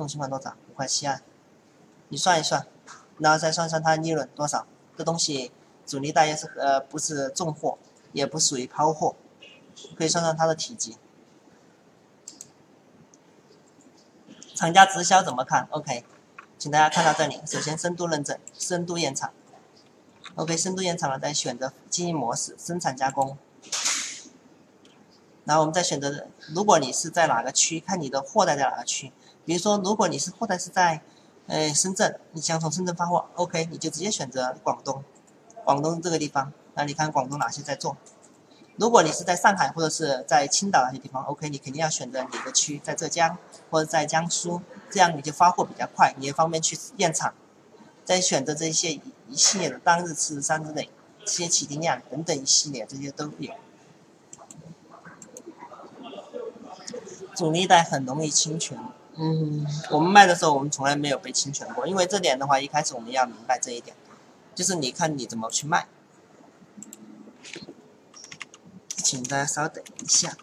种情况多少？五块七啊，你算一算，然后再算算它利润多少？这东西主力大约是呃不是重货，也不属于抛货，可以算算它的体积。厂家直销怎么看？OK，请大家看到这里，首先深度认证，深度验厂。OK，深度验厂了，再选择经营模式，生产加工。然后我们再选择，如果你是在哪个区，看你的货代在哪个区。比如说，如果你是后台是在，呃，深圳，你想从深圳发货，OK，你就直接选择广东，广东这个地方。那你看广东哪些在做？如果你是在上海或者是在青岛那些地方，OK，你肯定要选择你的区在浙江或者在江苏，这样你就发货比较快，你也方便去验厂。再选择这些一系列的当日次日三日内，这些起订量等等一系列这些都有。主力带很容易侵权，嗯，我们卖的时候我们从来没有被侵权过，因为这点的话一开始我们要明白这一点，就是你看你怎么去卖。请大家稍等一下。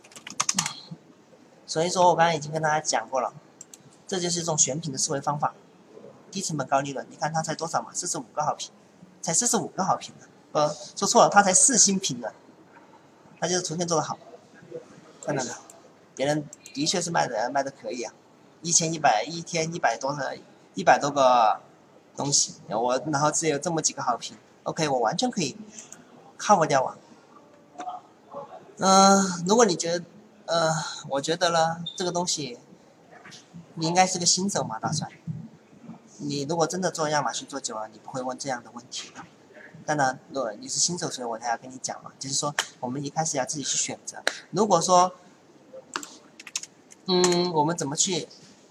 所以说我刚才已经跟大家讲过了，这就是一种选品的思维方法，低成本高利润。你看它才多少嘛？四十五个好评，才四十五个好评呢。呃，说错了，它才四星评论，它就是图片做的好，看到没有？别人的确是卖的卖的可以啊，一千一百一天一百多的，一百多个东西，我然后只有这么几个好评，OK，我完全可以靠不掉啊。嗯，如果你觉得，呃，我觉得呢，这个东西，你应该是个新手嘛，大帅。你如果真的做亚马逊做久了，你不会问这样的问题的。当然，如果你是新手，所以我才要跟你讲嘛，就是说，我们一开始要自己去选择。如果说，嗯，我们怎么去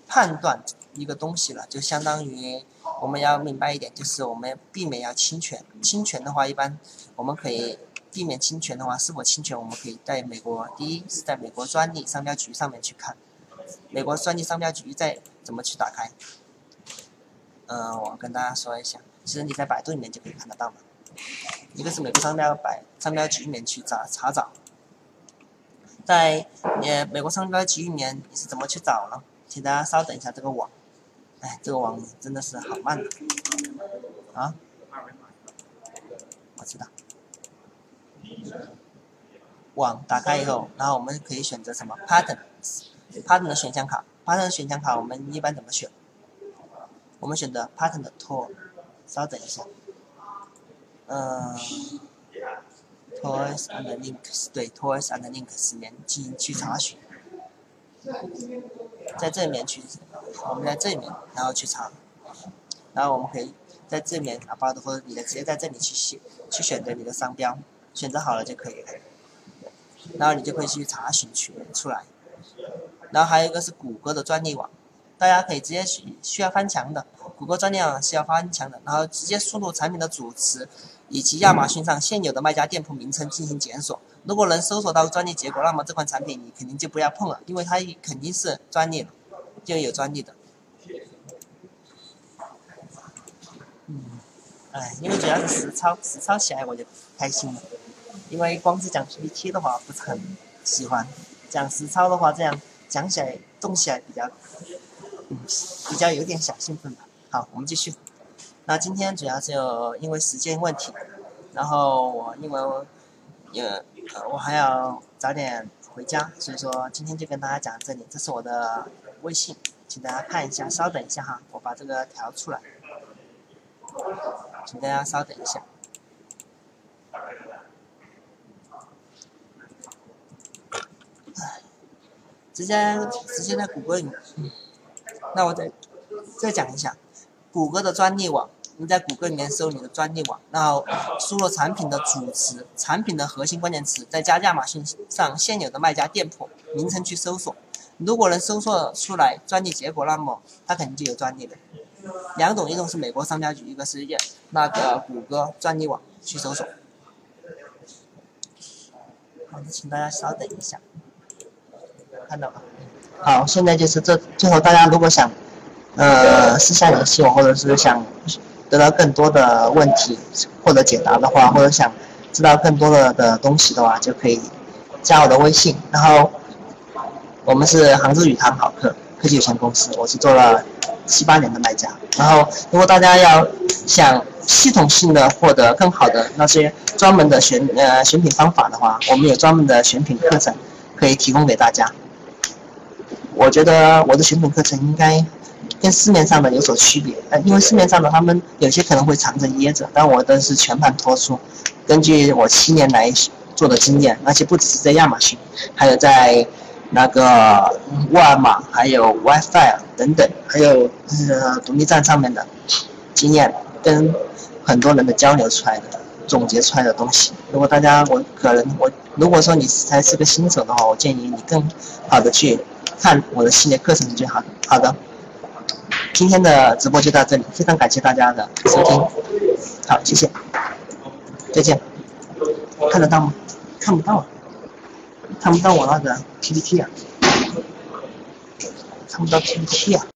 判断一个东西了？就相当于我们要明白一点，就是我们避免要侵权。侵权的话，一般我们可以。避免侵权的话，是否侵权，我们可以在美国第一是在美国专利商标局上面去看，美国专利商标局在怎么去打开？嗯，我跟大家说一下，其实你在百度里面就可以看得到嘛。一个是美国商标百商标局里面去查查找，在呃美国商标局里面你是怎么去找呢？请大家稍等一下，这个网，哎，这个网真的是好慢的，啊，我知道。网打开以后，然后我们可以选择什么？pattern，pattern 的选项卡，pattern 选项卡我们一般怎么选？我们选择 pattern 的 tool，稍等一下，嗯，tools and links，对，tools and links 里面进行去查询，在这里面去，我们在这里面，然后去查，然后我们可以在这里面啊，或者你的直接在这里去选，去选择你的商标。选择好了就可以了，然后你就可以去查询去出来，然后还有一个是谷歌的专利网，大家可以直接需需要翻墙的，谷歌专利网是要翻墙的，然后直接输入产品的主词以及亚马逊上现有的卖家店铺名称进行检索，如果能搜索到专利结果，那么这款产品你肯定就不要碰了，因为它肯定是专利的，就有专利的。嗯，哎，因为主要是实操，实操起来我就开心了。因为光是讲 PPT 的话不是很喜欢，讲实操的话这样讲起来动起来比较，比较有点小兴奋吧。好，我们继续。那今天主要就因为时间问题，然后我因为也呃我还要早点回家，所以说今天就跟大家讲这里。这是我的微信，请大家看一下。稍等一下哈，我把这个调出来，请大家稍等一下。直接直接在谷歌里，那我再再讲一下，谷歌的专利网，你在谷歌里面搜你的专利网，然后输入产品的主词、产品的核心关键词，再加亚马逊上现有的卖家店铺名称去搜索，如果能搜索出来专利结果，那么它肯定就有专利的。两种，一种是美国商标局，一个是那个谷歌专利网去搜索。好，请大家稍等一下。看到吧？好，现在就是这最后，大家如果想，呃，私下联系我，或者是想得到更多的问题或者解答的话，或者想知道更多的的东西的话，就可以加我的微信。然后我们是杭州宇堂好客科技有限公司，我是做了七八年的卖家。然后，如果大家要想系统性的获得更好的那些专门的选呃选品方法的话，我们有专门的选品课程可以提供给大家。我觉得我的选品课程应该跟市面上的有所区别，呃，因为市面上的他们有些可能会藏着掖着，但我的是全盘托出。根据我七年来做的经验，而且不只是在亚马逊，还有在那个沃尔玛、还有 WiFi 等等，还有呃独立站上面的经验，跟很多人的交流出来的总结出来的东西。如果大家我可能我如果说你才是个新手的话，我建议你更好的去。看我的系列课程就好。好的，今天的直播就到这里，非常感谢大家的收听。好，谢谢，再见。看得到吗？看不到，看不到我那个 PPT 啊，看不到 PPT 啊。